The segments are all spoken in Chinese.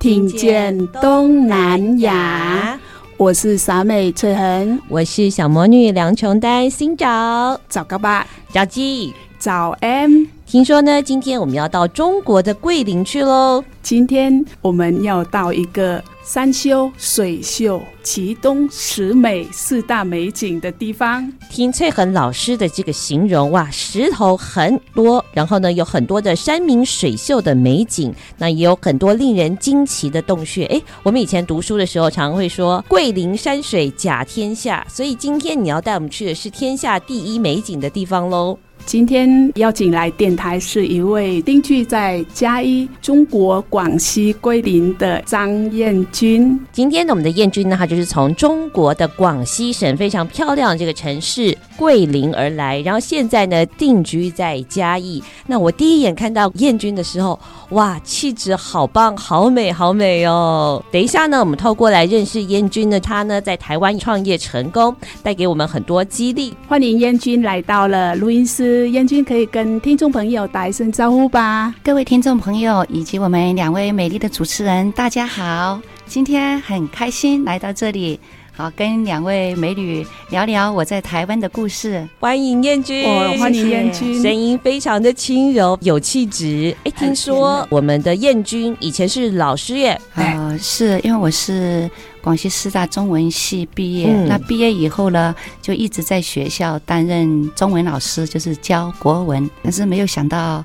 听见东南亚。我是傻美翠恒，我是小魔女梁琼丹，新找找高吧，找鸡。早 M，听说呢，今天我们要到中国的桂林去喽。今天我们要到一个山修、水秀、奇东、石美四大美景的地方。听翠恒老师的这个形容，哇，石头很多，然后呢，有很多的山明水秀的美景，那也有很多令人惊奇的洞穴。诶，我们以前读书的时候，常会说桂林山水甲天下，所以今天你要带我们去的是天下第一美景的地方喽。今天邀请来电台是一位定居在嘉义、中国广西桂林的张彦君。今天呢，我们的彦君呢，他就是从中国的广西省非常漂亮的这个城市桂林而来，然后现在呢定居在嘉义。那我第一眼看到彦君的时候，哇，气质好棒，好美，好美哦！等一下呢，我们透过来认识燕君呢，他呢在台湾创业成功，带给我们很多激励。欢迎燕君来到了录音室。彦君可以跟听众朋友打一声招呼吧。各位听众朋友以及我们两位美丽的主持人，大家好！今天很开心来到这里，好跟两位美女聊聊我在台湾的故事。欢迎燕君，哦，欢迎燕君，声音非常的轻柔，有气质。哎，听说我们的燕君以前是老师耶？呃，是因为我是。广西师大中文系毕业，嗯、那毕业以后呢，就一直在学校担任中文老师，就是教国文。但是没有想到，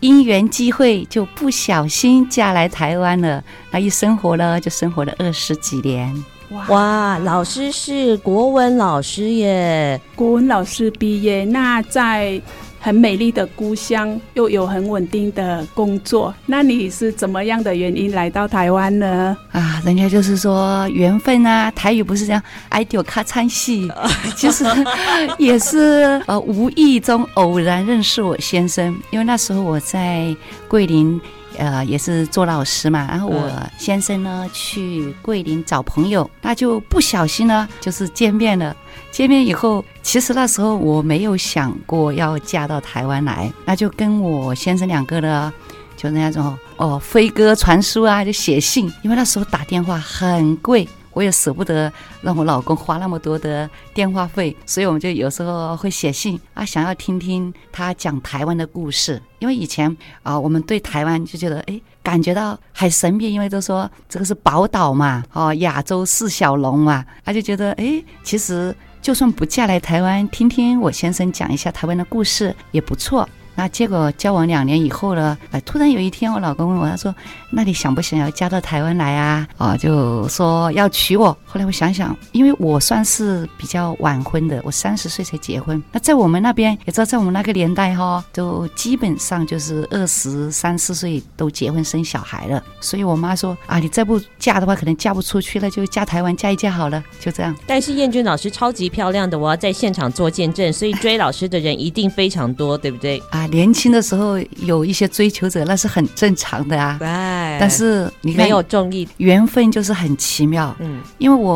因缘机会，就不小心嫁来台湾了。那一生活呢，就生活了二十几年。哇，哇，老师是国文老师耶，国文老师毕业，那在。很美丽的故乡，又有很稳定的工作，那你是怎么样的原因来到台湾呢？啊，人家就是说缘分啊，台语不是这样，爱丢卡餐戏，其实也是呃无意中偶然认识我先生，因为那时候我在桂林，呃也是做老师嘛，然后我先生呢去桂林找朋友，那就不小心呢就是见面了。见面以后，其实那时候我没有想过要嫁到台湾来，那就跟我先生两个呢，就那种哦飞鸽传书啊，就写信，因为那时候打电话很贵，我也舍不得让我老公花那么多的电话费，所以我们就有时候会写信啊，想要听听他讲台湾的故事，因为以前啊，我们对台湾就觉得哎，感觉到很神秘，因为都说这个是宝岛嘛，哦，亚洲四小龙嘛，他就觉得哎，其实。就算不嫁来台湾，听听我先生讲一下台湾的故事也不错。那结果交往两年以后呢，哎，突然有一天，我老公问我，他说：“那你想不想要嫁到台湾来啊？”啊，就说要娶我。后来我想想，因为我算是比较晚婚的，我三十岁才结婚。那在我们那边，也知道在我们那个年代哈，都基本上就是二十三四岁都结婚生小孩了。所以我妈说：“啊，你再不嫁的话，可能嫁不出去了，就嫁台湾嫁一嫁好了。”就这样。但是燕君老师超级漂亮的，我要在现场做见证，所以追老师的人一定非常多，对不对？啊。年轻的时候有一些追求者，那是很正常的啊。对，但是你没有中意，缘分就是很奇妙。嗯，因为我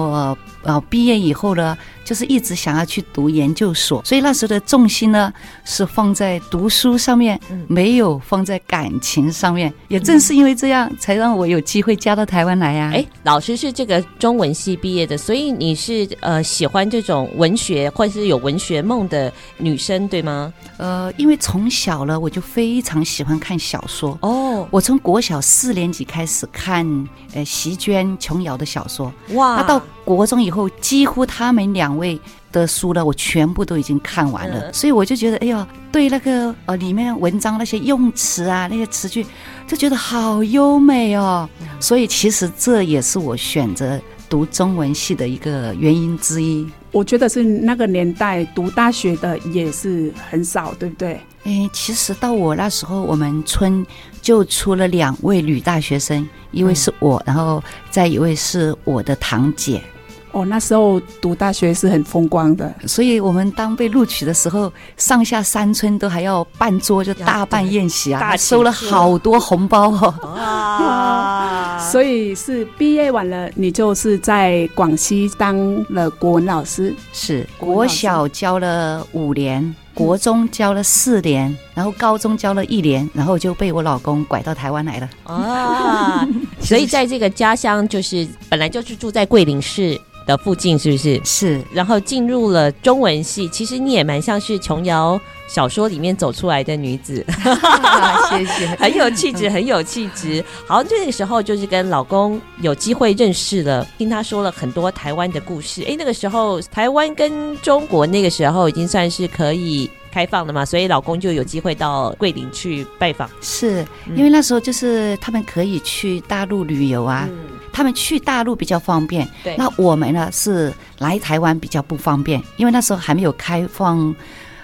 呃毕业以后呢。就是一直想要去读研究所，所以那时候的重心呢是放在读书上面，没有放在感情上面。也正是因为这样，才让我有机会嫁到台湾来呀。哎，老师是这个中文系毕业的，所以你是呃喜欢这种文学或者是有文学梦的女生，对吗？呃，因为从小呢我就非常喜欢看小说哦。我从国小四年年级开始看呃席绢、琼瑶的小说。哇！那到国中以后，几乎他们两位的书呢，我全部都已经看完了。嗯、所以我就觉得，哎呦，对那个呃里面文章那些用词啊，那些词句，就觉得好优美哦。嗯、所以其实这也是我选择读中文系的一个原因之一。我觉得是那个年代读大学的也是很少，对不对？哎，其实到我那时候，我们村就出了两位女大学生，一位是我，然后再一位是我的堂姐。哦，那时候读大学是很风光的，所以我们当被录取的时候，上下三村都还要办桌，就大办宴席啊，还收了好多红包哦。啊，所以是毕业晚了，你就是在广西当了国文老师，是国小教了五年，国中教了四年，然后高中教了一年，然后就被我老公拐到台湾来了。啊，所以在这个家乡，就是本来就是住在桂林市。的附近是不是？是，然后进入了中文系。其实你也蛮像是琼瑶小说里面走出来的女子，谢谢，很有气质，很有气质。好，这个时候就是跟老公有机会认识了，听他说了很多台湾的故事。哎，那个时候台湾跟中国那个时候已经算是可以开放了嘛，所以老公就有机会到桂林去拜访。是因为那时候就是他们可以去大陆旅游啊。嗯他们去大陆比较方便，对。那我们呢是来台湾比较不方便，因为那时候还没有开放，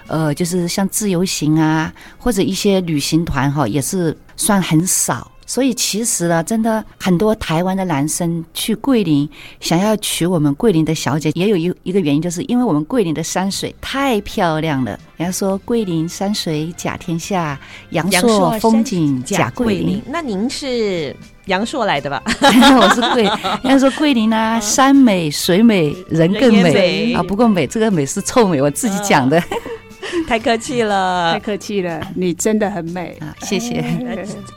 呃，就是像自由行啊，或者一些旅行团哈，也是算很少。所以其实呢，真的很多台湾的男生去桂林，想要娶我们桂林的小姐，也有一一个原因，就是因为我们桂林的山水太漂亮了。人家说桂林山水甲天下，阳朔风景甲桂林。那您是阳朔来的吧？我是桂，人家说桂林啊，山美水美人更美，美啊。不过美这个美是臭美，我自己讲的。太客气了，太客气了，你真的很美啊！谢谢，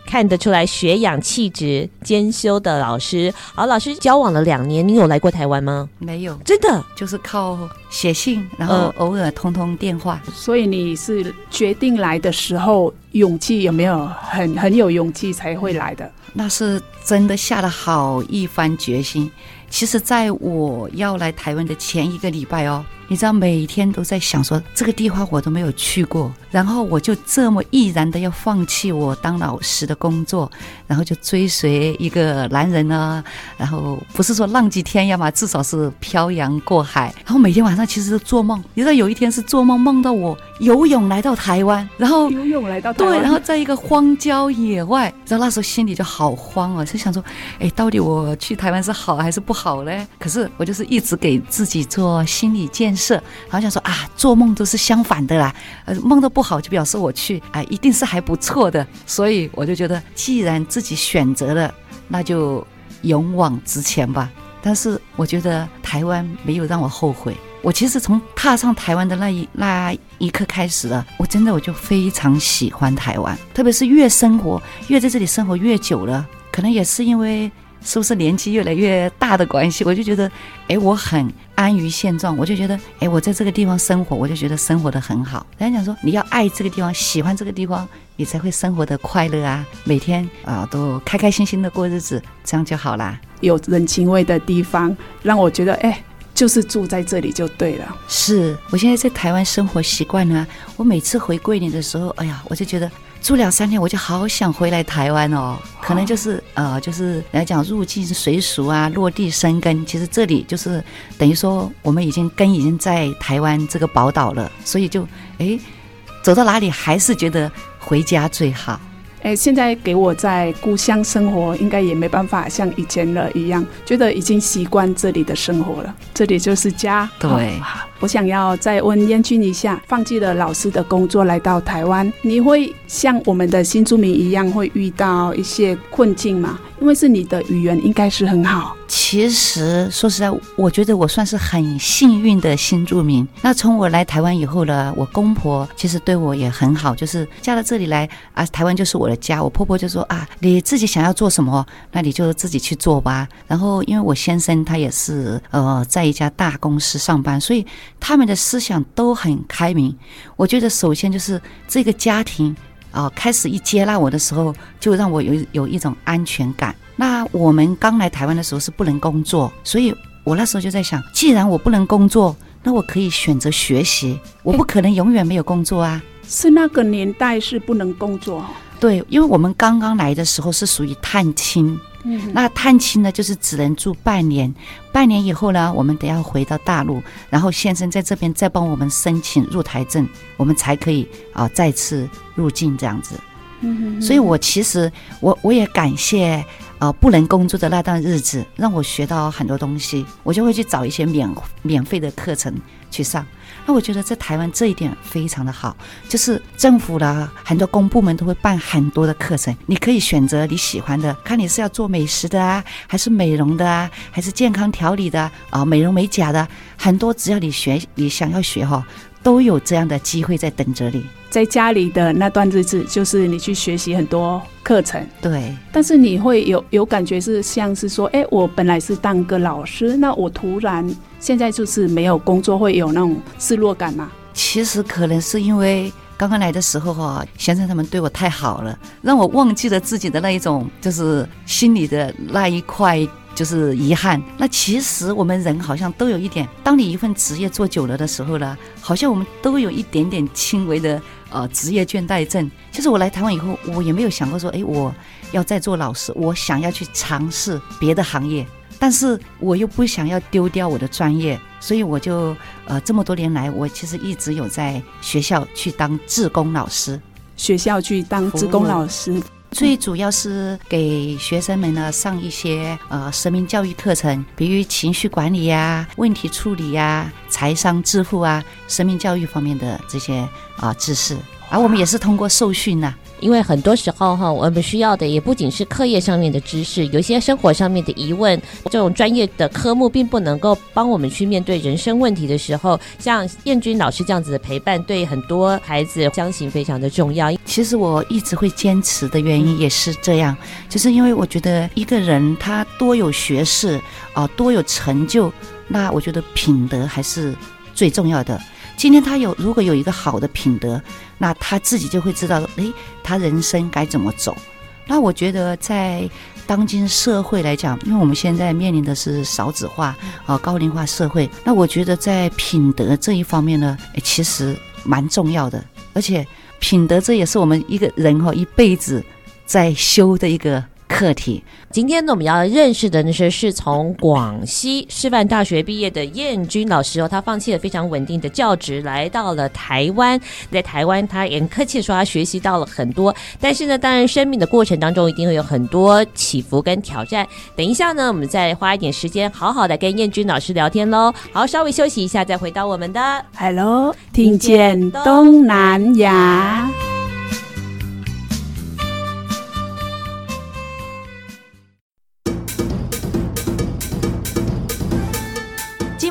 看得出来学养气质兼修的老师。好，老师交往了两年，你有来过台湾吗？没有，真的就是靠写信，然后偶尔通通电话。嗯，所以你是决定来的时候，勇气有没有很很有勇气才会来的？那是真的下了好一番决心。其实，在我要来台湾的前一个礼拜哦。你知道每天都在想说这个地方我都没有去过，然后我就这么毅然的要放弃我当老师的工作，然后就追随一个男人呢，然后不是说浪迹天涯嘛，至少是漂洋过海。然后每天晚上其实都做梦，你知道有一天是做梦梦到我游泳来到台湾，然后游泳来到台湾，对，然后在一个荒郊野外，然后那时候心里就好慌啊，就 想说，哎，到底我去台湾是好还是不好好嘞？可是我就是一直给自己做心理建设。是，好像说啊，做梦都是相反的啦。呃，梦到不好就表示我去，哎，一定是还不错的。所以我就觉得，既然自己选择了，那就勇往直前吧。但是我觉得台湾没有让我后悔。我其实从踏上台湾的那一那一刻开始啊，我真的我就非常喜欢台湾，特别是越生活越在这里生活越久了，可能也是因为。是不是年纪越来越大的关系？我就觉得，哎，我很安于现状。我就觉得，哎，我在这个地方生活，我就觉得生活的很好。人家讲说，你要爱这个地方，喜欢这个地方，你才会生活的快乐啊！每天啊，都开开心心的过日子，这样就好啦。有人情味的地方，让我觉得，哎，就是住在这里就对了。是我现在在台湾生活习惯了，我每次回桂林的时候，哎呀，我就觉得。住两三天，我就好想回来台湾哦。可能就是呃，就是来讲入境随俗啊，落地生根。其实这里就是等于说，我们已经根已经在台湾这个宝岛了，所以就哎，走到哪里还是觉得回家最好。哎，现在给我在故乡生活，应该也没办法像以前了一样，觉得已经习惯这里的生活了。这里就是家。对。哦我想要再问燕君一下，放弃了老师的工作来到台湾，你会像我们的新住民一样会遇到一些困境吗？因为是你的语言应该是很好。其实说实在，我觉得我算是很幸运的新住民。那从我来台湾以后呢，我公婆其实对我也很好，就是嫁到这里来啊，台湾就是我的家。我婆婆就说啊，你自己想要做什么，那你就自己去做吧。然后因为我先生他也是呃在一家大公司上班，所以。他们的思想都很开明，我觉得首先就是这个家庭啊、呃、开始一接纳我的时候，就让我有有一种安全感。那我们刚来台湾的时候是不能工作，所以我那时候就在想，既然我不能工作，那我可以选择学习，我不可能永远没有工作啊。是那个年代是不能工作。对，因为我们刚刚来的时候是属于探亲，嗯，那探亲呢，就是只能住半年，半年以后呢，我们得要回到大陆，然后先生在这边再帮我们申请入台证，我们才可以啊、呃、再次入境这样子。嗯，所以我其实我我也感谢啊、不能工作的那段日子，让我学到很多东西，我就会去找一些免免费的课程去上。那我觉得在台湾这一点非常的好，就是政府的很多公部门都会办很多的课程，你可以选择你喜欢的，看你是要做美食的啊，还是美容的啊，还是健康调理的啊，美容美甲的，很多只要你学，你想要学哈，都有这样的机会在等着你。在家里的那段日子，就是你去学习很多课程，对。但是你会有有感觉是像是说，哎，我本来是当个老师，那我突然现在就是没有工作，会有那种失落感吗？其实可能是因为刚刚来的时候哈，先生他们对我太好了，让我忘记了自己的那一种，就是心里的那一块。就是遗憾。那其实我们人好像都有一点，当你一份职业做久了的时候呢，好像我们都有一点点轻微的呃职业倦怠症。其实我来台湾以后，我也没有想过说，哎，我要再做老师，我想要去尝试别的行业，但是我又不想要丢掉我的专业，所以我就呃这么多年来，我其实一直有在学校去当志工老师，学校去当志工老师。最主要是给学生们呢上一些呃生命教育课程，比如情绪管理呀、问题处理呀、财商致富啊、生命教育方面的这些啊、知识，而我们也是通过受训呢、因为很多时候哈，我们需要的也不仅是课业上面的知识，有一些生活上面的疑问，这种专业的科目并不能够帮我们去面对人生问题的时候，像燕君老师这样子的陪伴，对很多孩子相信非常的重要。其实我一直会坚持的原因也是这样，就是因为我觉得一个人他多有学识啊，多有成就，那我觉得品德还是最重要的。今天他有，如果有一个好的品德，那他自己就会知道，诶，他人生该怎么走。那我觉得在当今社会来讲，因为我们现在面临的是少子化啊、高龄化社会，那我觉得在品德这一方面呢，其实蛮重要的。而且品德这也是我们一个人哈一辈子在修的一个。课题。今天呢，我们要认识的呢是是从广西师范大学毕业的燕军老师哦，他放弃了非常稳定的教职，来到了台湾。在台湾，他也很客气说他学习到了很多。但是呢，当然生命的过程当中一定会有很多起伏跟挑战。等一下呢，我们再花一点时间，好好的跟燕军老师聊天喽。好，稍微休息一下，再回到我们的 Hello，听见东南亚。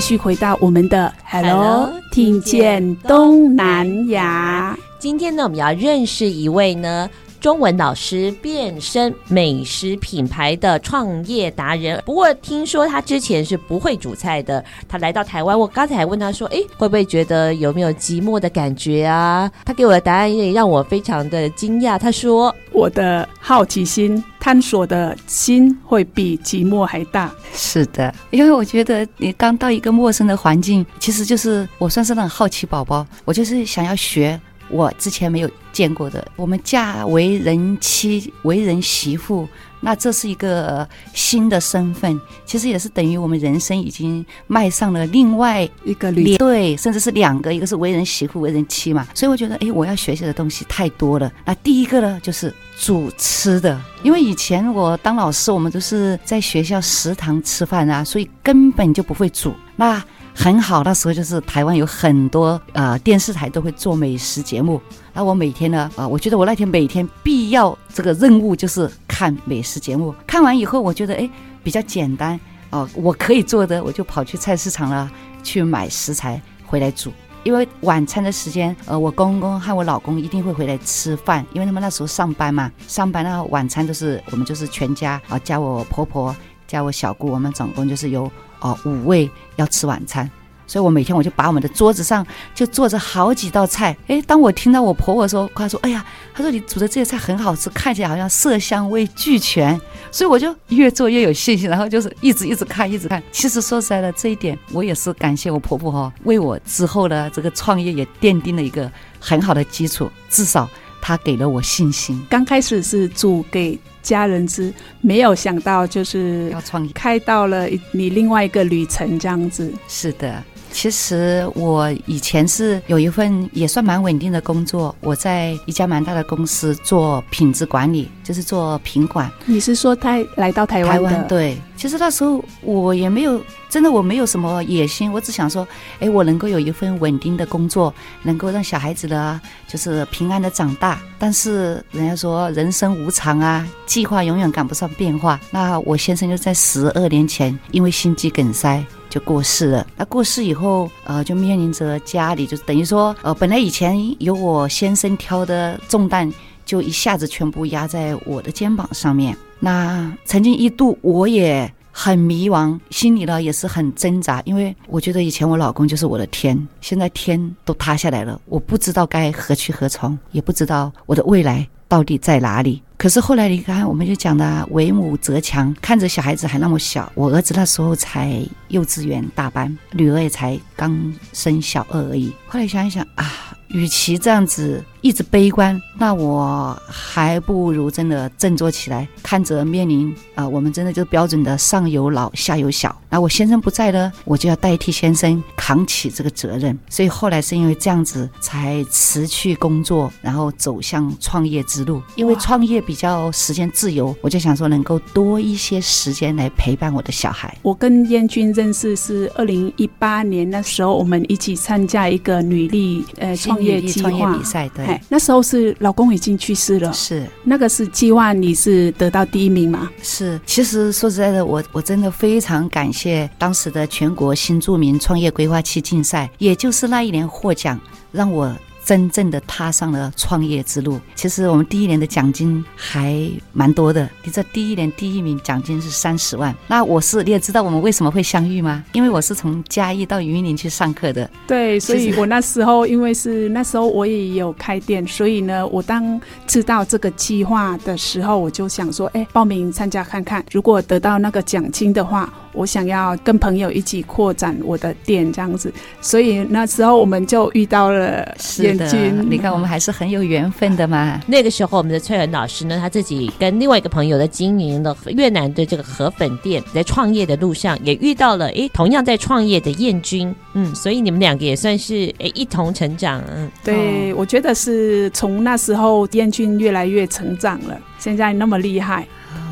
继续回到我们的 Hello，, 听见东南亚。今天呢，我们要认识一位呢中文老师，变身美食品牌的创业达人。不过听说他之前是不会煮菜的。他来到台湾，我刚才还问他说：“哎，会不会觉得有没有寂寞的感觉啊？”他给我的答案也让我非常的惊讶。他说：“我的好奇心、探索的心会比寂寞还大。”是的，因为我觉得你刚到一个陌生的环境，其实就是我算是那种好奇宝宝，我就是想要学。我之前没有见过的，我们嫁为人妻、为人媳妇，那这是一个新的身份，其实也是等于我们人生已经迈上了另外一个旅，对，甚至是两个，一个是为人媳妇、为人妻嘛。所以我觉得，哎，我要学习的东西太多了。那第一个呢，就是煮吃的，因为以前我当老师，我们都是在学校食堂吃饭啊，所以根本就不会煮。那很好，那时候就是台湾有很多呃电视台都会做美食节目，那我每天呢啊、我觉得我那天每天必要这个任务就是看美食节目，看完以后我觉得哎，比较简单哦，我可以做的，我就跑去菜市场了，去买食材回来煮。因为晚餐的时间，呃，我公公和我老公一定会回来吃饭，因为他们那时候上班嘛，上班那晚餐都是我们就是全家啊，加我婆婆，加我小姑，我们总共就是有哦五位要吃晚餐。所以我每天我就把我们的桌子上就做着好几道菜。诶，当我听到我婆婆说，她说：“哎呀，她说你煮的这些菜很好吃，看起来好像色香味俱全。”所以我就越做越有信心，然后就是一直一直看，一直看。其实说实在的，这一点我也是感谢我婆婆哈，为我之后的这个创业也奠定了一个很好的基础，至少她给了我信心。刚开始是煮给家人之，没有想到就是要创业，开到了你另外一个旅程这样子。是的。其实我以前是有一份也算蛮稳定的工作，我在一家蛮大的公司做品质管理，就是做品管。你是说他来到台湾？台湾对。其实那时候我也没有，真的我没有什么野心，我只想说，哎，我能够有一份稳定的工作，能够让小孩子的，就是平安的长大。但是人家说人生无常啊，计划永远赶不上变化。那我先生就在十二年前因为心肌梗塞。就过世了。那过世以后，呃，就面临着家里，就等于说，呃，本来以前由我先生挑的重担，就一下子全部压在我的肩膀上面。那曾经一度我也很迷茫，心里呢也是很挣扎，因为我觉得以前我老公就是我的天，现在天都塌下来了，我不知道该何去何从，也不知道我的未来到底在哪里。可是后来你看，我们就讲的为母则强，看着小孩子还那么小，我儿子那时候才幼稚园大班，女儿也才刚生小二而已。后来想一想啊。与其这样子一直悲观，那我还不如真的振作起来，看着面临啊、呃，我们真的就标准的上有老下有小。那我先生不在呢，我就要代替先生扛起这个责任。所以后来是因为这样子才辞去工作，然后走向创业之路。因为创业比较时间自由，我就想说能够多一些时间来陪伴我的小孩。我跟燕君认识是二零一八年那时候，我们一起参加一个女力呃创。创业创业比赛，对，那时候是老公已经去世了，是那个是计划，你是得到第一名吗？是，其实说实在的，我我真的非常感谢当时的全国新著名创业规划器竞赛，也就是那一年获奖，让我。真正的踏上了创业之路。其实我们第一年的奖金还蛮多的。你这第一年第一名奖金是三十万。那我是你也知道我们为什么会相遇吗？因为我是从嘉义到云林去上课的。对，所以我那时候因为是那时候我也有开店，所以呢，我当知道这个计划的时候，我就想说，哎，报名参加看看。如果得到那个奖金的话，我想要跟朋友一起扩展我的店这样子。所以那时候我们就遇到了。是。你看，我们还是很有缘分的嘛。那个时候，我们的萃恒老师呢，他自己跟另外一个朋友的经营了越南的这个河粉店，在创业的路上也遇到了，哎，同样在创业的燕军，嗯，所以你们两个也算是哎一同成长，嗯，对，我觉得是从那时候彦君越来越成长了，现在那么厉害。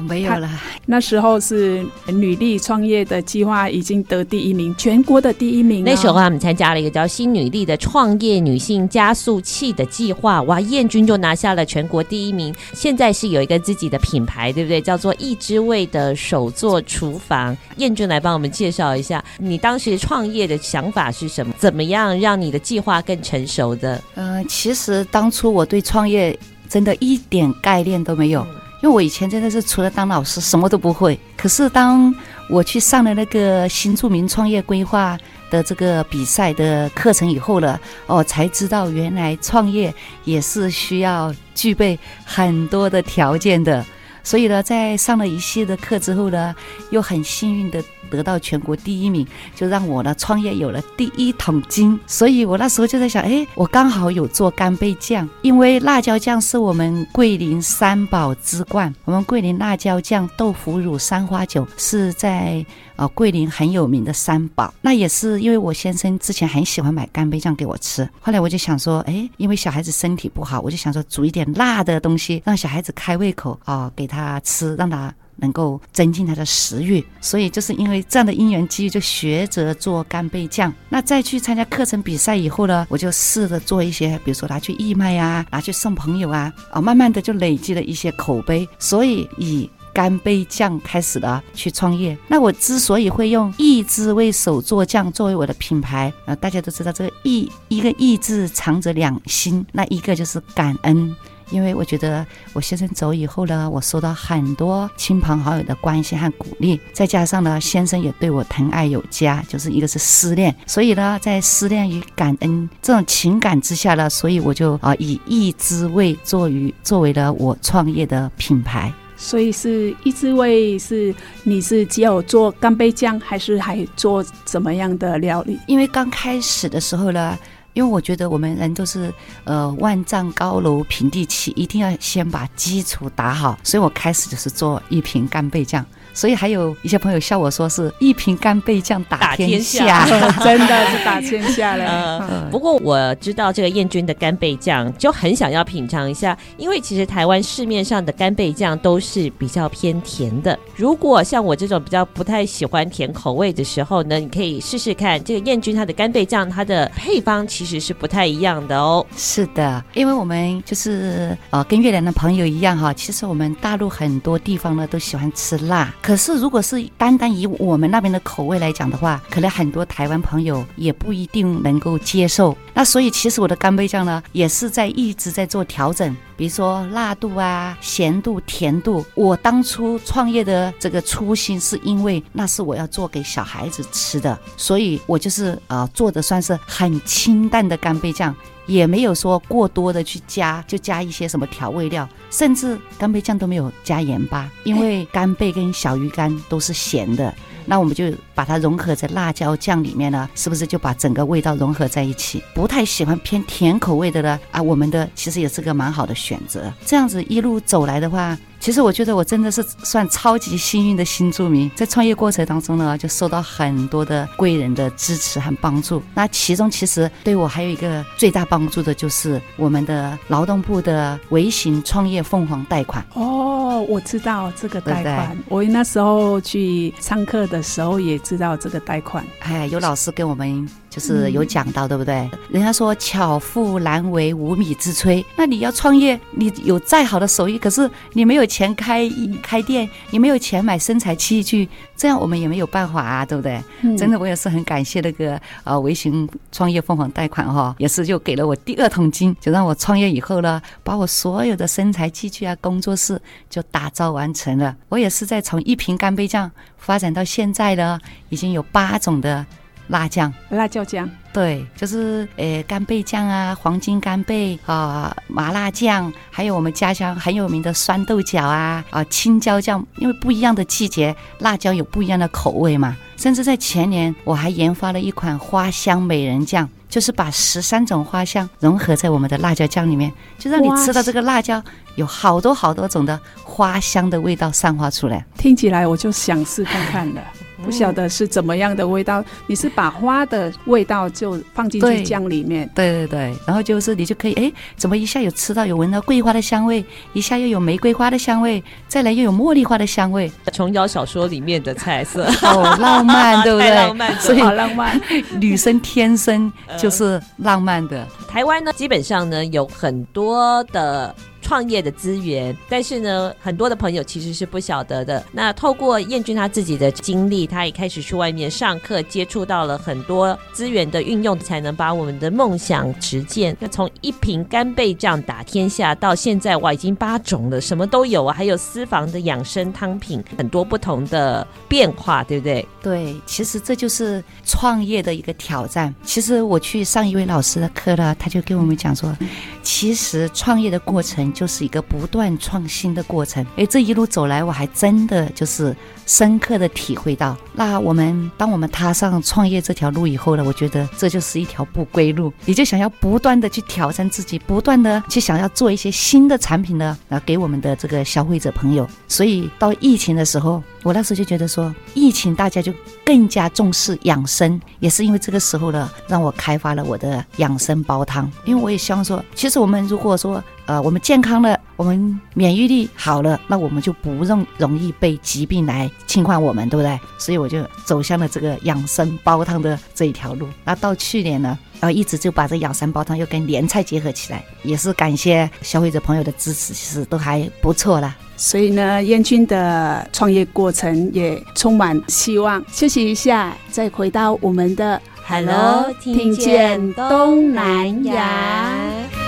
没有了。那时候是女力创业的计划已经得第一名，全国的第一名。那时候他们参加了一个叫“新女力”的创业女性加速器的计划，哇，燕君就拿下了全国第一名。现在是有一个自己的品牌，对不对？叫做“一之味”的手作厨房。燕君来帮我们介绍一下，你当时创业的想法是什么？怎么样让你的计划更成熟的？嗯、呃，其实当初我对创业真的一点概念都没有。嗯因为我以前真的是除了当老师什么都不会，可是当我去上了那个新著名创业规划的这个比赛的课程以后呢，哦，才知道原来创业也是需要具备很多的条件的。所以呢，在上了一系列的课之后呢，又很幸运的得到全国第一名，就让我呢创业有了第一桶金。所以我那时候就在想，哎，我刚好有做干贝酱，因为辣椒酱是我们桂林三宝之冠，我们桂林辣椒酱、豆腐乳、三花酒是在。啊，桂林很有名的三宝，那也是因为我先生之前很喜欢买干贝酱给我吃，后来我就想说，哎，因为小孩子身体不好，我就想说煮一点辣的东西，让小孩子开胃口啊，给他吃，让他。能够增进他的食欲，所以就是因为这样的因缘机遇，就学着做干贝酱。那再去参加课程比赛以后呢，我就试着做一些，比如说拿去义卖啊，拿去送朋友啊，啊，慢慢的就累积了一些口碑。所以以干杯酱开始了去创业。那我之所以会用义滋味手作酱作为我的品牌，啊，大家都知道这个意一个意字藏着两心，那一个就是感恩。因为我觉得我先生走以后呢，我收到很多亲朋好友的关心和鼓励，再加上呢，先生也对我疼爱有加，就是一个是思念，所以呢，在思念与感恩这种情感之下呢，所以我就啊以义滋味作于作为了我创业的品牌。所以是一滋味，是你是只有做干贝酱，还是还做怎么样的料理？因为刚开始的时候呢。因为我觉得我们人都是呃万丈高楼平地起，一定要先把基础打好，所以我开始就是做一瓶干贝酱。所以还有一些朋友笑我说是一瓶干贝酱打天下，天下 真的是打天下了。呃，不过我知道这个燕君的干贝酱，就很想要品尝一下，因为其实台湾市面上的干贝酱都是比较偏甜的。如果像我这种比较不太喜欢甜口味的时候呢，你可以试试看这个燕君它的干贝酱，它的配方其实是不太一样的哦。是的，因为我们就是呃跟越南的朋友一样哈，其实我们大陆很多地方呢都喜欢吃辣。可是，如果是单单以我们那边的口味来讲的话，可能很多台湾朋友也不一定能够接受。那所以，其实我的干贝酱呢，也是在一直在做调整，比如说辣度啊、咸度、甜度。我当初创业的这个初心，是因为那是我要做给小孩子吃的，所以我就是呃做的算是很清淡的干贝酱。也没有说过多的去加，就加一些什么调味料，甚至干贝酱都没有加盐巴，因为干贝跟小鱼干都是咸的。那我们就把它融合在辣椒酱里面呢，是不是就把整个味道融合在一起？不太喜欢偏甜口味的呢？啊，我们的其实也是个蛮好的选择。这样子一路走来的话，其实我觉得我真的是算超级幸运的新住民，在创业过程当中呢，就受到很多的贵人的支持和帮助。那其中其实对我还有一个最大帮助的就是我们的劳动部的微型创业凤凰贷款。哦，我知道这个贷款，对对，我那时候去上课的。的时候也知道这个贷款，哎，有老师给我们就是有讲到，嗯、对不对？人家说巧妇难为无米之炊，那你要创业，你有再好的手艺，可是你没有钱开开店，你没有钱买生产器具，这样我们也没有办法啊，对不对？嗯、真的，我也是很感谢那个呃微型创业凤凰贷款哈，也是就给了我第二桶金，就让我创业以后呢，把我所有的生产器具啊、工作室就打造完成了。我也是在从一瓶干杯酱发展到现在呢，已经有八种的辣酱、辣椒酱。对，就是呃干贝酱啊，黄金干贝啊，麻辣酱，还有我们家乡很有名的酸豆角啊啊，青椒酱。因为不一样的季节，辣椒有不一样的口味嘛。甚至在前年，我还研发了一款花香美人酱，就是把十三种花香融合在我们的辣椒酱里面，就让你吃到这个辣椒有好多好多种的花香的味道散发出来。听起来我就想试看看了。不晓得是怎么样的味道，你是把花的味道就放进去酱里面，对，对对对，然后就是你就可以，哎，怎么一下有吃到有闻到桂花的香味，一下又有玫瑰花的香味，再来又有茉莉花的香味，琼瑶小说里面的菜色，好 浪漫，对不对？浪漫，所以好浪漫，女生天生就是浪漫的。呃、台湾呢，基本上呢有很多的。创业的资源，但是呢，很多的朋友其实是不晓得的。那透过彦君他自己的经历，他也开始去外面上课，接触到了很多资源的运用，才能把我们的梦想实践。那从一瓶干贝酱打天下到现在，哇，已经八种了，什么都有啊，还有私房的养生汤品，很多不同的变化，对不对？对，其实这就是创业的一个挑战。其实我去上一位老师的课了，他就跟我们讲说，其实创业的过程。就是一个不断创新的过程。诶，这一路走来，我还真的就是深刻的体会到。那我们当我们踏上创业这条路以后呢，我觉得这就是一条不归路。你就想要不断的去挑战自己，不断的去想要做一些新的产品呢，啊，给我们的这个消费者朋友。所以到疫情的时候，我那时候就觉得说，疫情大家就更加重视养生，也是因为这个时候呢，让我开发了我的养生煲汤。因为我也希望说，其实我们如果说，呃，我们健康了，我们免疫力好了，那我们就不容容易被疾病来侵犯我们，对不对？所以我就走向了这个养生煲汤的这一条路。那到去年呢，呃，一直就把这养生煲汤又跟年菜结合起来，也是感谢消费者朋友的支持，其实都还不错啦。所以呢，燕君的创业过程也充满希望。休息一下，再回到我们的 Hello，听见东南亚。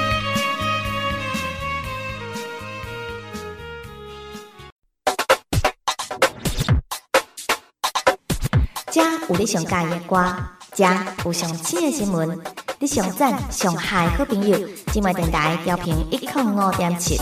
这有你上喜欢的歌，遮有上新的新闻，你上赞上嗨好朋友，今晚电台调频一零五点七。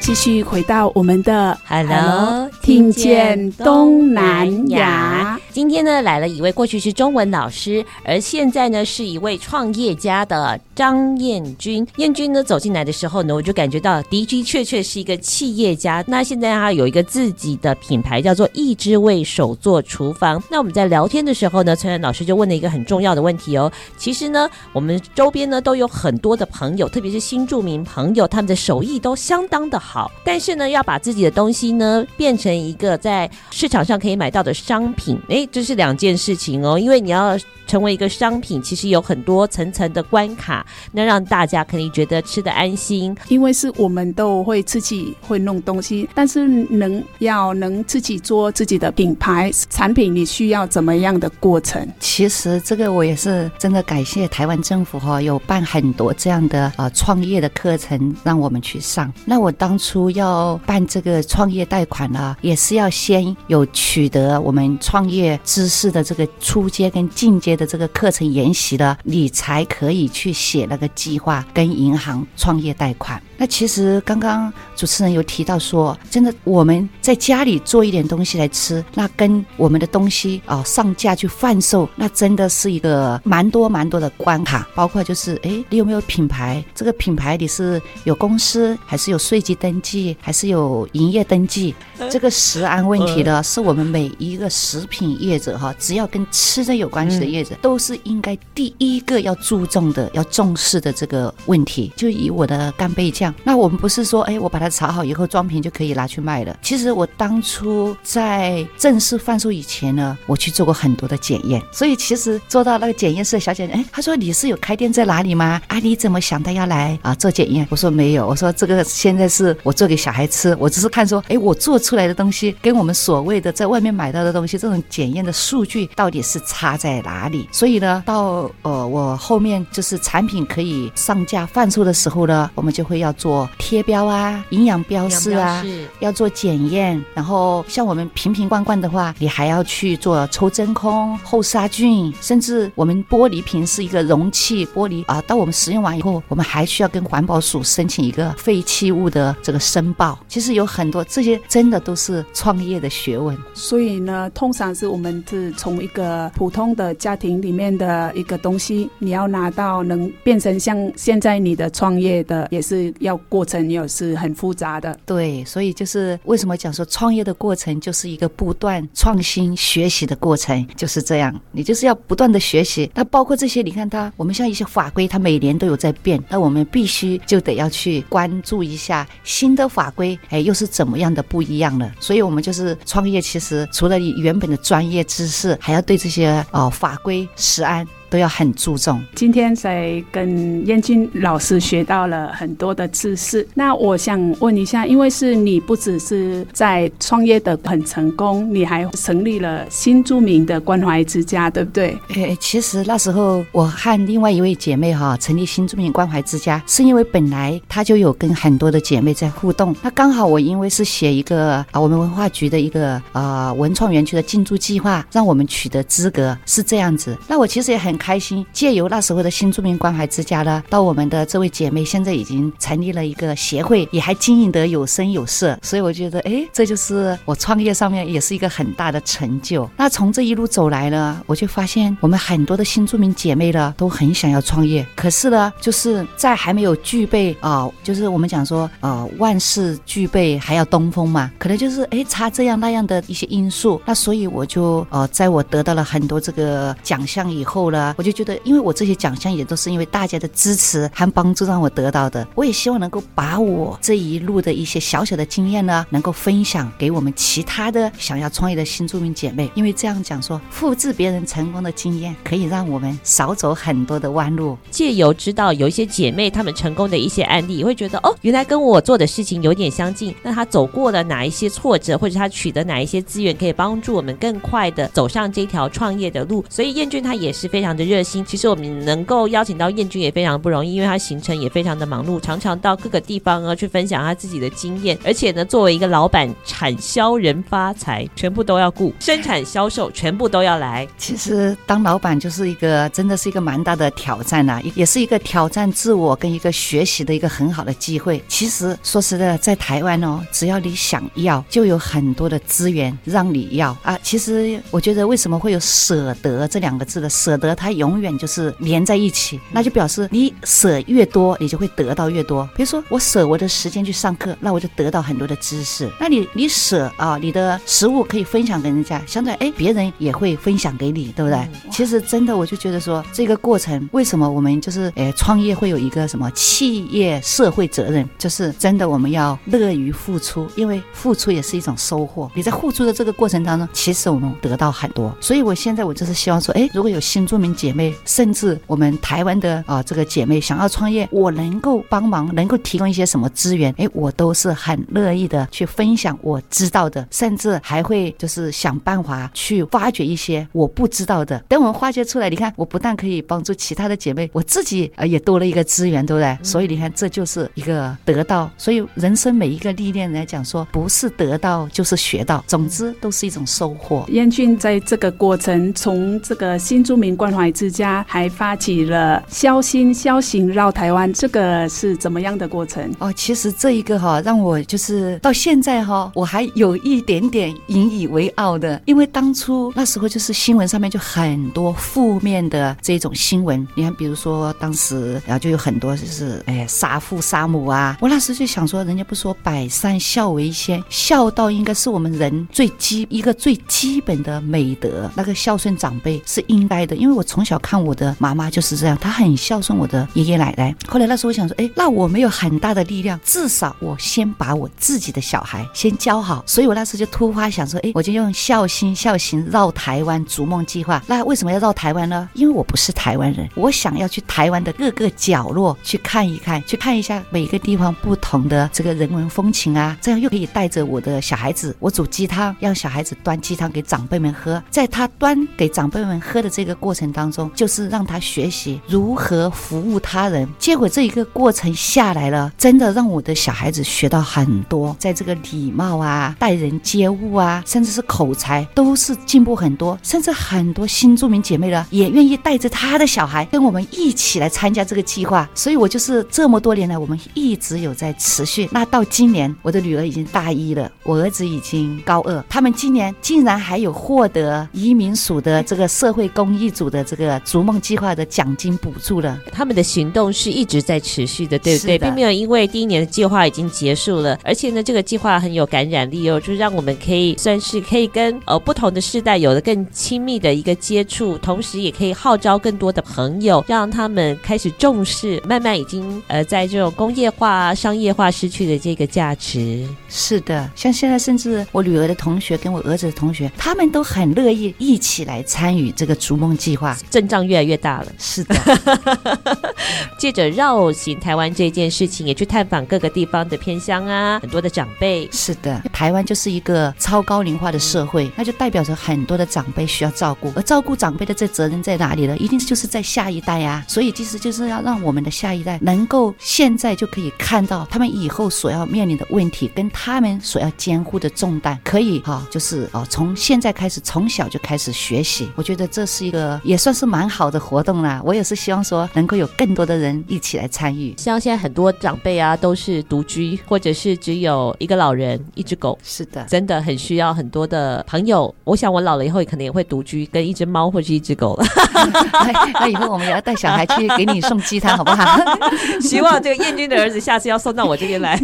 继续回到我们的 Hello，听见东南亚。今天呢，来了一位过去是中文老师，而现在呢是一位创业家的张彦君。彦君呢走进来的时候呢，我就感觉到的的确确是一个企业家。那现在他有一个自己的品牌，叫做一之味手作厨房。那我们在聊天的时候呢，崔然老师就问了一个很重要的问题哦。其实呢，我们周边呢都有很多的朋友，特别是新住民朋友，他们的手艺都相当的好。但是呢，要把自己的东西呢变成一个在市场上可以买到的商品，诶。这是两件事情哦，因为你要成为一个商品，其实有很多层层的关卡，那让大家可以觉得吃得安心。因为是我们都会自己会弄东西，但是能要能自己做自己的品牌产品，你需要怎么样的过程？其实这个我也是真的感谢台湾政府哈，有办很多这样的呃创业的课程让我们去上。那我当初要办这个创业贷款呢，也是要先有取得我们创业知识的这个初阶跟进阶的这个课程研习的，你才可以去写那个计划跟银行创业贷款。那其实刚刚主持人有提到说，真的我们在家里做一点东西来吃，那跟我们的东西啊上架去贩售，那真的是一个蛮多蛮多的关卡，包括就是哎，你有没有品牌？这个品牌你是有公司，还是有税籍登记，还是有营业登记？这个食安问题呢，是我们每一个食品业者哈，只要跟吃的有关系的业者，都是应该第一个要注重的、要重视的这个问题。就以我的干贝酱。那我们不是说，哎，我把它炒好以后装瓶就可以拿去卖了。其实我当初在正式贩售以前呢，我去做过很多的检验。所以其实做到那个检验室的小姐姐，哎，她说你是有开店在哪里吗？啊，你怎么想到要来啊做检验？我说没有，我说这个现在是我做给小孩吃，我只是看说，哎，我做出来的东西跟我们所谓的在外面买到的东西，这种检验验的数据到底是差在哪里？所以呢，到呃我后面就是产品可以上架贩售的时候呢，我们就会要。做贴标啊，营养标示啊，要做检验。然后像我们瓶瓶罐罐的话，你还要去做抽真空、后杀菌，甚至我们玻璃瓶是一个容器，玻璃啊，到我们使用完以后，我们还需要跟环保署申请一个废弃物的这个申报。其实有很多这些，真的都是创业的学问。所以呢，通常是我们们是从一个普通的家庭里面的一个东西，你要拿到能变成像现在你的创业的，也是要。过程也是很复杂的，对，所以就是为什么讲说创业的过程就是一个不断创新学习的过程，就是这样，你就是要不断的学习。那包括这些，你看它，我们像一些法规，它每年都有在变，那我们必须就得要去关注一下新的法规，哎，又是怎么样的不一样了。所以我们就是创业，其实除了你原本的专专业知识，还要对这些啊法规、食安。都要很注重。今天在跟燕君老师学到了很多的知识。那我想问一下，因为是你不只是在创业的很成功，你还成立了新著名的关怀之家，对不对？诶，其实那时候我和另外一位姐妹哈成立新著名关怀之家，是因为本来她就有跟很多的姐妹在互动。那刚好我因为是写一个啊，我们文化局的一个呃文创园区的进驻计划，让我们取得资格，是这样子。那我其实也很。开心，借由那时候的新住民关怀之家呢，到我们的这位姐妹现在已经成立了一个协会，也还经营得有声有色，所以我觉得，哎，这就是我创业上面也是一个很大的成就。那从这一路走来呢，我就发现我们很多的新住民姐妹呢都很想要创业，可是呢，就是在还没有具备啊、就是我们讲说啊、万事俱备还要东风嘛，可能就是哎差这样那样的一些因素。那所以我就呃，在我得到了很多这个奖项以后呢。我就觉得，因为我这些奖项也都是因为大家的支持和帮助让我得到的。我也希望能够把我这一路的一些小小的经验呢，能够分享给我们其他的想要创业的新住民姐妹，因为这样讲说，复制别人成功的经验，可以让我们少走很多的弯路。借由知道有一些姐妹她们成功的一些案例，会觉得哦，原来跟我做的事情有点相近。那她走过了哪一些挫折，或者她取得哪一些资源，可以帮助我们更快的走上这条创业的路。所以彦君她也是非常的热心。其实我们能够邀请到燕君也非常不容易，因为他行程也非常的忙碌，常常到各个地方啊去分享他自己的经验。而且呢，作为一个老板，产销人发财，全部都要顾，生产销售全部都要来。其实当老板就是一个真的是一个蛮大的挑战呐、啊，也是一个挑战自我跟一个学习的一个很好的机会。其实说实在的，在台湾哦，只要你想要，就有很多的资源让你要啊。其实我觉得为什么会有舍得这两个字的舍得，它永远就是连在一起，那就表示你舍越多，你就会得到越多。比如说我舍我的时间去上课，那我就得到很多的知识。那你你舍啊，你的食物可以分享给人家，相对哎，别人也会分享给你，对不对？其实真的，我就觉得说这个过程，为什么我们就是哎创业会有一个什么企业社会责任，就是真的我们要乐于付出，因为付出也是一种收获。你在付出的这个过程当中，其实我们得到很多。所以我现在我就是希望说，哎，如果有新住民姐妹，甚至我们台湾的啊这个姐妹想要创业，我能够帮忙，能够提供一些什么资源，哎，我都是很乐意的去分享我知道的，甚至还会就是想办法去发掘一些我不知道的。等我们发掘出来，你看，我不但可以帮助其他的姐妹，我自己呃也多了一个资源，对不对？所以你看，这就是一个得到。所以人生每一个历练来讲说，不是得到就是学到，总之都是一种收获。燕俊在这个过程，从这个新住民关怀买之家，还发起了孝心孝行绕台湾，这个是怎么样的过程？哦，其实这一个哈，让我就是到现在哈，我还有一点点引以为傲的，因为当初那时候就是新闻上面就很。很多负面的这种新闻，你看，比如说当时，然后就有很多就是，哎，杀父杀母啊。我那时就想说，人家不说百善孝为先，孝道应该是我们人最基一个最基本的美德。那个孝顺长辈是应该的，因为我从小看我的妈妈就是这样，她很孝顺我的爷爷奶奶。后来那时候我想说，哎，那我没有很大的力量，至少我先把我自己的小孩先教好。所以我那时就突发想说，哎，我就用孝心孝行绕台湾逐梦计划。那为什么要绕台湾呢？因为我不是台湾人，我想要去台湾的各个角落去看一看，去看一下每个地方不同的这个人文风情啊，这样又可以带着我的小孩子，我煮鸡汤，让小孩子端鸡汤给长辈们喝，在他端给长辈们喝的这个过程当中当中，就是让他学习如何服务他人。结果这一个过程下来了，真的让我的小孩子学到很多，在这个礼貌啊、待人接物啊，甚至是口才，都是进步很多，甚至很多。新住民姐妹呢，也愿意带着她的小孩跟我们一起来参加这个计划，所以我就是这么多年来，我们一直有在持续。那到今年，我的女儿已经大一了，我儿子已经高二，他们今年竟然还有获得移民署的这个社会公益组的这个逐梦计划的奖金补助了。他们的行动是一直在持续的，对不对？并没有因为第一年的计划已经结束了，而且呢，这个计划很有感染力哦，就是让我们可以算是可以跟呃不同的世代有了更亲密的一个接触，同时也可以号召更多的朋友，让他们开始重视慢慢已经呃在这种工业化、商业化失去的这个价值。是的，像现在甚至我女儿的同学跟我儿子的同学，他们都很乐意一起来参与这个逐梦计划，阵仗越来越大了。是的，借着绕行台湾这件事情，也去探访各个地方的偏乡啊，很多的长辈。是的，台湾就是一个超高龄化的社会，那就代表着很多的长辈需要照顾，而照顾长辈的这责任在哪里呢？一定就是在下一代啊！所以其实就是要让我们的下一代能够现在就可以看到他们以后所要面临的问题，跟他们所要肩负的重担，可以哈、哦，就是哦，从现在开始，从小就开始学习。我觉得这是一个也算是蛮好的活动啦。我也是希望说能够有更多的人一起来参与。像现在很多长辈啊，都是独居，或者是只有一个老人、一只狗。是的，真的很需要很多的朋友。我想我老了以后，也可能也会独居，跟一只猫或者一只狗了。那 以后我们也要带小孩去给你送鸡汤，好不好？希望这个燕君的儿子下次要送到我这边来。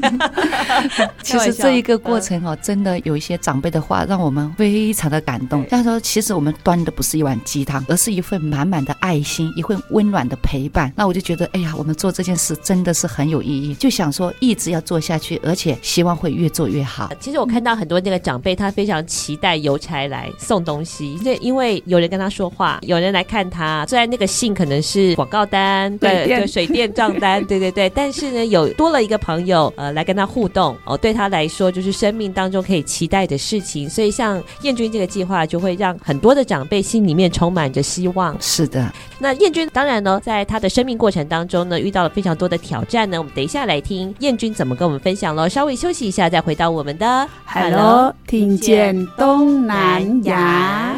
其实这一个过程哦，真的有一些长辈的话，让我们非常的感动。他说：“其实我们端的不是一碗鸡汤，而是一份满满的爱心，一份温暖的陪伴。那我就觉得，哎呀，我们做这件事真的是很有意义，就想说一直要做下去，而且希望会越做越好。其实我看到很多那个长辈，他非常期待邮差来送东西，这因为有人跟他说话，有人来看他。虽然那个信可能是广告单，对对，水电账单，对对对，但是呢，有多了一个朋友，呃，来跟他互动哦，对他来说就是生命当中可以期待的事情。所以像燕君这个计划，就会让很多的长辈心里面充满着希望。是的，那燕君当然呢，在他的生命过程当中呢，遇到了非常多的挑战呢。我们等一下来听燕君怎么跟我们分享喽。稍微休息一下，再回到我们的 Hello，听见东南亚。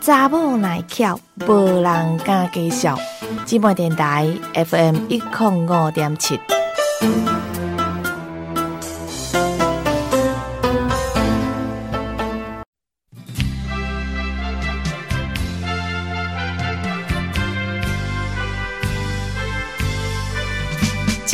查某耐巧，无人敢介绍。姊妹电台 FM 一零五点七。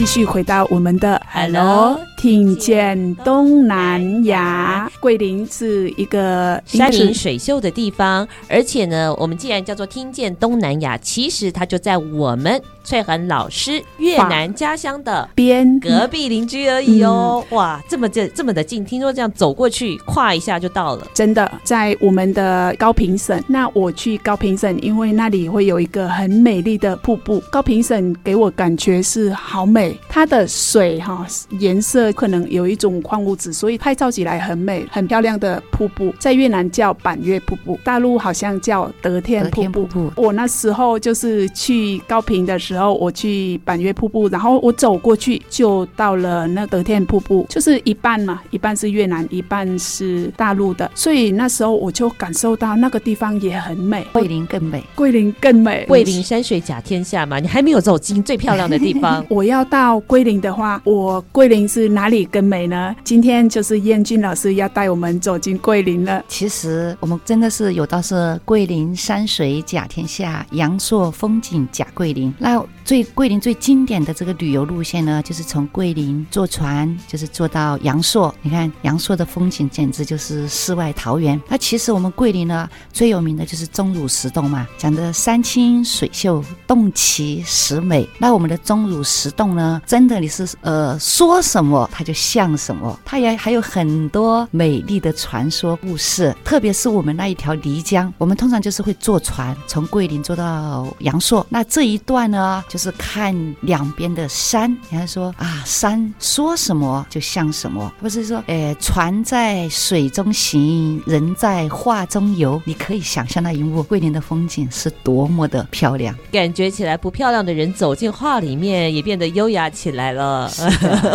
继续回到我们的 Hello。听见东南亚，桂林是一个山明水秀的地方，而且呢，我们既然叫做听见东南亚，其实它就在我们翠恒老师越南家乡的边隔壁邻居而已哦。嗯、哇，这么这这么的近，听说这样走过去跨一下就到了。真的，在我们的高平省。那我去高平省，因为那里会有一个很美丽的瀑布。高平省给我感觉是好美，它的水哈颜色。可能有一种矿物质，所以拍照起来很美、很漂亮的瀑布，在越南叫板月瀑布，大陆好像叫德天瀑布。瀑布我那时候就是去高平的时候，我去板月瀑布，然后我走过去就到了那德天瀑布，就是一半嘛，一半是越南，一半是大陆的，所以那时候我就感受到那个地方也很美。桂林更美，桂林更美，桂林山水甲天下嘛，你还没有走进最漂亮的地方。我要到到桂林的话，我桂林是哪里更美呢？今天就是燕俊老师要带我们走进桂林了。其实我们真的是有道是桂林山水甲天下，阳朔风景甲桂林。那最桂林最经典的这个旅游路线呢，就是从桂林坐船，就是坐到阳朔。你看阳朔的风景简直就是世外桃源。那其实我们桂林呢，最有名的就是钟乳石洞嘛，讲的山清水秀，洞奇石美。那我们的钟乳石洞呢，真的你是呃说什么？它就像什么，它也还有很多美丽的传说故事。特别是我们那一条漓江，我们通常就是会坐船从桂林坐到阳朔。那这一段呢，就是看两边的山。你看说啊，山说什么就像什么，不是说，诶，船在水中行，人在画中游。你可以想象那一幕，桂林的风景是多么的漂亮。感觉起来不漂亮的人走进画里面，也变得优雅起来了。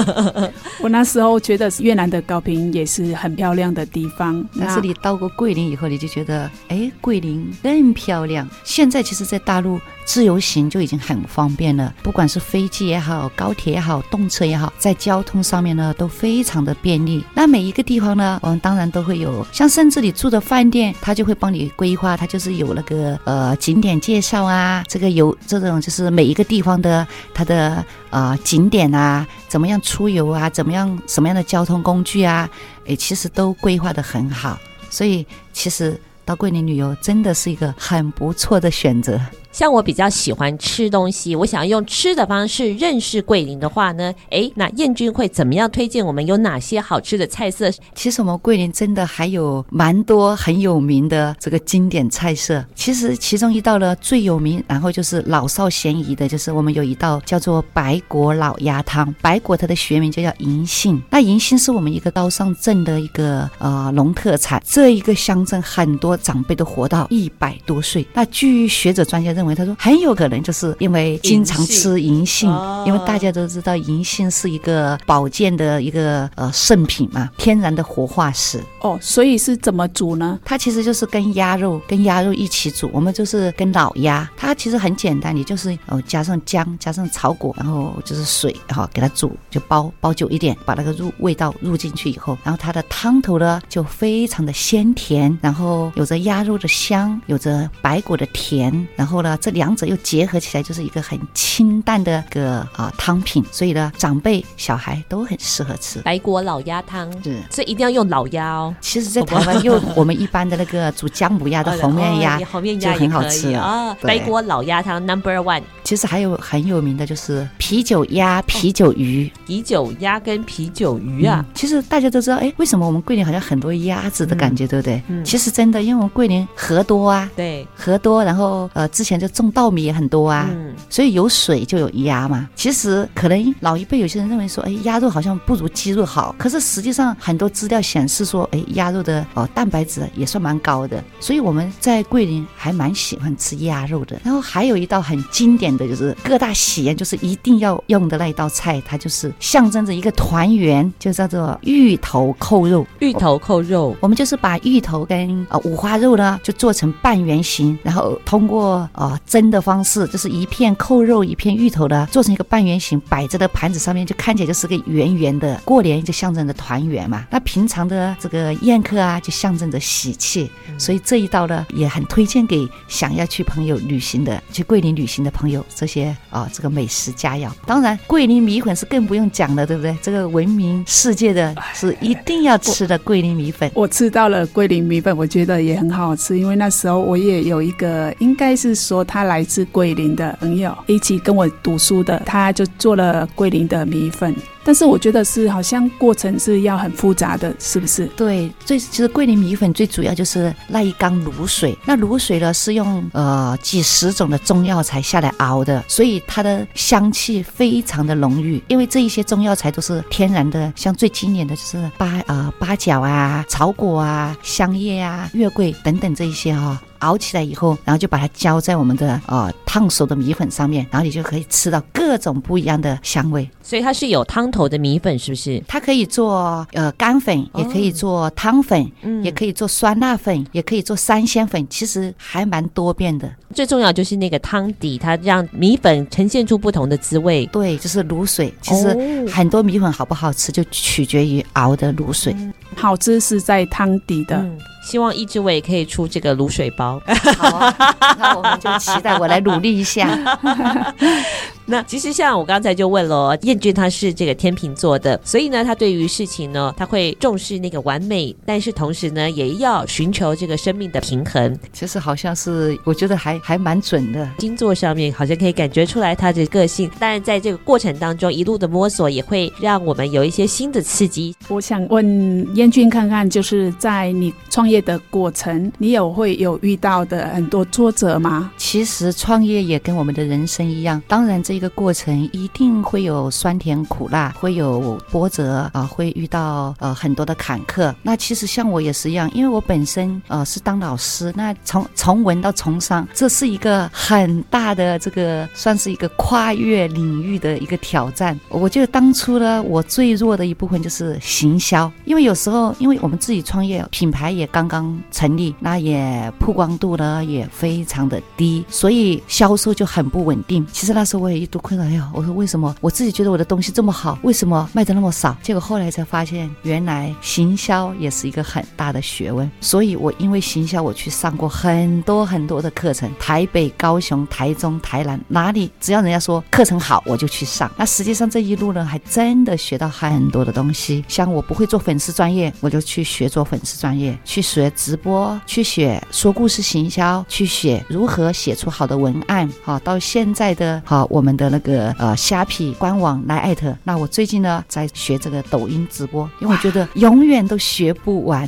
我那时候觉得越南的高平也是很漂亮的地方，但是你到过桂林以后，你就觉得，哎，桂林更漂亮。现在其实，在大陆自由行就已经很方便了，不管是飞机也好，高铁也好，动车也好，在交通上面呢都非常的便利。那每一个地方呢，我们当然都会有，像甚至你住的饭店，他就会帮你规划，他就是有那个呃景点介绍啊，这个有这种就是每一个地方的它的呃景点啊，怎么样出游啊，怎么样什么样的交通工具啊，诶，其实都规划得很好，所以其实到桂林旅游真的是一个很不错的选择。像我比较喜欢吃东西，我想要用吃的方式认识桂林的话呢，诶，那燕君会怎么样推荐我们有哪些好吃的菜色？其实我们桂林真的还有蛮多很有名的这个经典菜色。其实其中一道呢最有名，然后就是老少咸宜的，就是我们有一道叫做白果老鸭汤。白果它的学名就叫银杏，那银杏是我们一个高尚镇的一个呃农特产。这一个乡镇很多长辈都活到一百多岁。那据学者专家认，他说很有可能就是因为经常吃银杏，因为大家都知道银杏是一个保健的一个呃圣品嘛，天然的活化石。哦，所以是怎么煮呢？它其实就是跟鸭肉跟鸭肉一起煮。我们就是跟老鸭，它其实很简单，你就是哦加上姜，加上草果，然后就是水，然后给它煮，就煲煲久一点，把那个入味道入进去以后，然后它的汤头呢就非常的鲜甜，然后有着鸭肉的香，有着白果的甜，然后呢。呢，这两者又结合起来，就是一个很清淡的一个啊汤品，所以呢，长辈小孩都很适合吃。白果老鸭汤是，所以一定要用老鸭哦。其实，在台湾 用我们一般的那个煮姜母鸭的红面鸭，红面鸭就很好吃啊。白果老鸭汤 Number One。其实还有很有名的就是啤酒鸭、啤酒鱼、啤酒鸭跟啤酒鱼啊。其实大家都知道，哎，为什么我们桂林好像很多鸭子的感觉，对不对？嗯。其实真的，因为我们桂林河多啊，对，河多，然后呃，之前就种稻米也很多啊，嗯，所以有水就有鸭嘛。其实可能老一辈有些人认为说，哎，鸭肉好像不如鸡肉好，可是实际上很多资料显示说，哎，鸭肉的哦蛋白质也算蛮高的，所以我们在桂林还蛮喜欢吃鸭肉的。然后还有一道很经典的就是各大喜宴就是一定要用的那一道菜，它就是象征着一个团圆，就叫做芋头扣肉。芋头扣肉，我们就是把芋头跟呃五花肉呢就做成半圆形，然后通过呃蒸的方式，就是一片扣肉一片芋头呢做成一个半圆形，摆在的盘子上面，就看起来就是个圆圆的。过年就象征着团圆嘛，那平常的这个宴客啊，就象征着喜气。所以这一道呢，也很推荐给想要去朋友旅行的，去桂林旅行的朋友，这些啊、哦，这个美食佳肴。当然，桂林米粉是更不用讲了，对不对？这个闻名世界的是一定要吃的桂林米粉。我，我吃到了桂林米粉，我觉得也很好吃，因为那时候我也有一个，应该是说他来自桂林的朋友，一起跟我读书的，他就做了桂林的米粉。但是我觉得是好像过程是要很复杂的，是不是？对，最其实桂林米粉最主要就是那一缸卤水，那卤水呢是用呃几十种的中药材下来熬的，所以它的香气非常的浓郁。因为这一些中药材都是天然的，像最经典的就是八呃八角啊、草果啊、香叶啊、月桂等等这一些哈、熬起来以后，然后就把它浇在我们的呃烫熟的米粉上面，然后你就可以吃到各种不一样的香味。所以它是有汤头的米粉，是不是？它可以做呃干粉，也可以做汤粉，嗯，也可以做酸辣粉，也可以做三鲜粉，其实还蛮多变的。最重要就是那个汤底，它让米粉呈现出不同的滋味。对，就是卤水。其实很多米粉好不好吃，就取决于熬的卤水。嗯，好吃是在汤底的。嗯希望一志伟可以出这个卤水包。好啊，那我们就期待我来努力一下。那其实像我刚才就问了，燕君他是这个天秤座的，所以呢，他对于事情呢，他会重视那个完美，但是同时呢，也要寻求这个生命的平衡。其实好像是，我觉得还还蛮准的。星座上面好像可以感觉出来他的个性，但在这个过程当中一路的摸索，也会让我们有一些新的刺激。我想问燕君看看，就是在你创业的过程，你有会有遇到的很多挫折吗？其实创业也跟我们的人生一样，当然这。一个过程一定会有酸甜苦辣，会有波折啊，会遇到呃很多的坎坷。那其实像我也是一样，因为我本身呃是当老师，那从从文到从商，这是一个很大的这个算是一个跨越领域的一个挑战。我觉得当初呢，我最弱的一部分就是行销，因为有时候因为我们自己创业，品牌也刚刚成立，那也曝光度呢也非常的低，所以销售就很不稳定。其实那时候我也。多困扰呀！我说为什么我自己觉得我的东西这么好，为什么卖的那么少？结果后来才发现，原来行销也是一个很大的学问。所以我因为行销，我去上过很多很多的课程，台北、高雄、台中、台南，哪里只要人家说课程好，我就去上。那实际上这一路呢，还真的学到很多的东西。像我不会做粉丝专业，我就去学做粉丝专业，去学直播，去学说故事行销，去学如何写出好的文案。好，到现在的好我们。的那个呃虾皮官网来艾特，那我最近呢在学这个抖音直播，因为我觉得永远都学不完。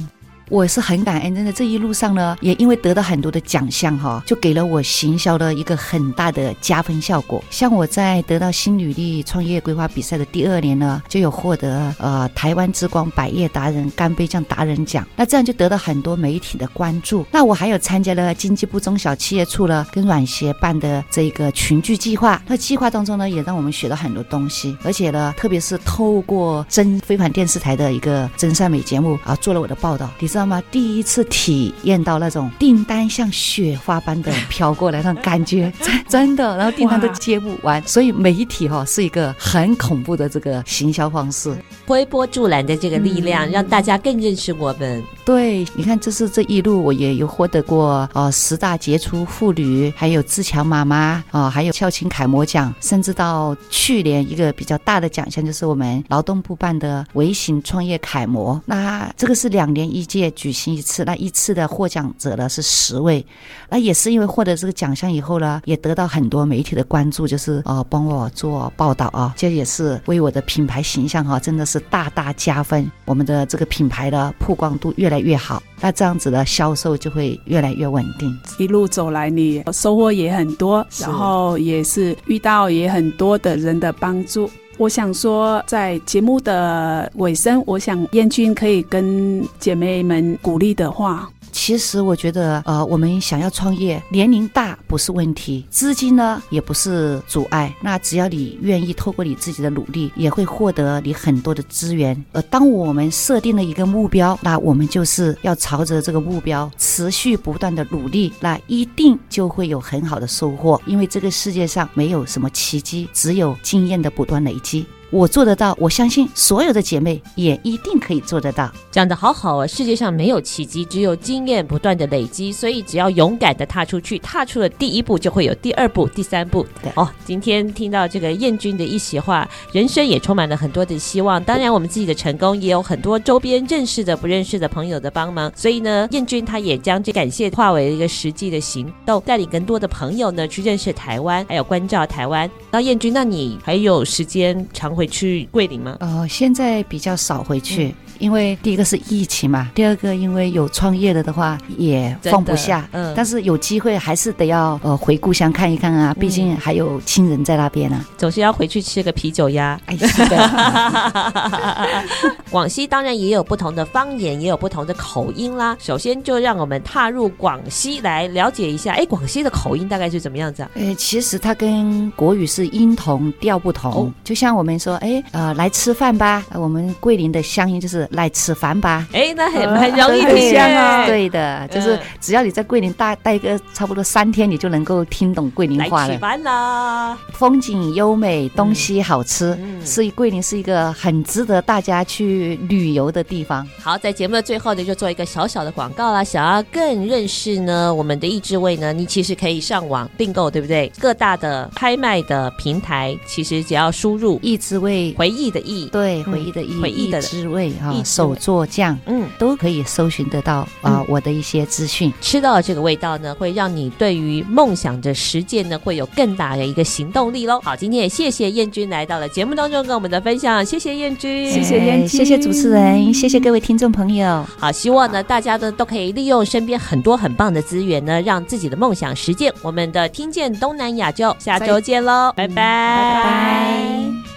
我是很感恩，真的这一路上呢，也因为得到很多的奖项哈，就给了我行销的一个很大的加分效果。像我在得到新履历创业规划比赛的第二年呢，就有获得呃台湾之光百业达人干杯酱达人奖，那这样就得到很多媒体的关注。那我还有参加了经济部中小企业处了跟软协办的这个群聚计划，那计划当中呢，也让我们学到很多东西，而且呢，特别是透过真非凡电视台的一个真善美节目啊，做了我的报道。第三知道吗？第一次体验到那种订单像雪花般的飘过来那种感觉，真真的，然后订单都接不完，所以媒体哈是一个很恐怖的这个行销方式，推波助澜的这个力量，让大家更认识我们。对，你看，这是这一路我也有获得过呃十大杰出妇女，还有自强妈妈啊、呃，还有孝亲楷模奖，甚至到去年一个比较大的奖项就是我们劳动部办的微型创业楷模。那这个是两年一届举行一次，那一次的获奖者呢是十位，那也是因为获得这个奖项以后呢，也得到很多媒体的关注，就是呃帮我做报道啊，这也是为我的品牌形象哈，真的是大大加分。我们的这个品牌的曝光度越来越好，那这样子的销售就会越来越稳定。一路走来，你收获也很多，然后也是遇到也很多的人的帮助。我想说，在节目的尾声，我想燕君可以跟姐妹们鼓励的话。其实我觉得，呃，我们想要创业，年龄大不是问题，资金呢也不是阻碍。那只要你愿意，透过你自己的努力，也会获得你很多的资源。而当我们设定了一个目标，那我们就是要朝着这个目标持续不断的努力，那一定就会有很好的收获。因为这个世界上没有什么奇迹，只有经验的不断累积。我做得到，我相信所有的姐妹也一定可以做得到。讲得好好啊！世界上没有奇迹，只有经验不断的累积。所以只要勇敢的踏出去，踏出了第一步，就会有第二步、第三步。对哦，今天听到这个燕君的一席话，人生也充满了很多的希望。当然，我们自己的成功也有很多周边认识的、不认识的朋友的帮忙。所以呢，燕君他也将这感谢化为一个实际的行动，带领更多的朋友呢去认识台湾，还有关照台湾。那燕君，那你还有时间常回去桂林吗？呃，现在比较少回去。嗯因为第一个是疫情嘛，第二个因为有创业了的话也放不下，嗯，但是有机会还是得要呃回故乡看一看啊，毕竟还有亲人在那边呢，啊，总是要回去吃个啤酒鸭。哎，是的。广西当然也有不同的方言，也有不同的口音啦。首先就让我们踏入广西来了解一下，哎，广西的口音大概是怎么样子啊？哎，其实它跟国语是音同调不同，哦，就像我们说，哎，呃，来吃饭吧，我们桂林的乡音就是。来吃饭吧！哎，那很很容易听啊。对的，就是只要你在桂林待待个差不多三天，你就能够听懂桂林话了。来吃饭啦！风景优美，东西好吃，所以桂林是一个很值得大家去旅游的地方。好，在节目的最后呢，就做一个小小的广告啦。想要更认识呢，我们的易志味呢，你其实可以上网订购，对不对？各大的拍卖的平台，其实只要输入“易志味”，回忆的忆，对，回忆的忆，回忆的滋味哈。手作酱，嗯，都可以搜寻得到啊、呃，我的一些资讯。吃到这个味道呢，会让你对于梦想的实践呢，会有更大的一个行动力喽。好，今天也谢谢燕君来到了节目当中跟我们的分享，谢谢燕君，谢谢燕君，谢谢主持人，谢谢各位听众朋友。好，希望呢大家呢都可以利用身边很多很棒的资源呢，让自己的梦想实践。我们的听见东南亚就下周见喽，拜拜，拜拜。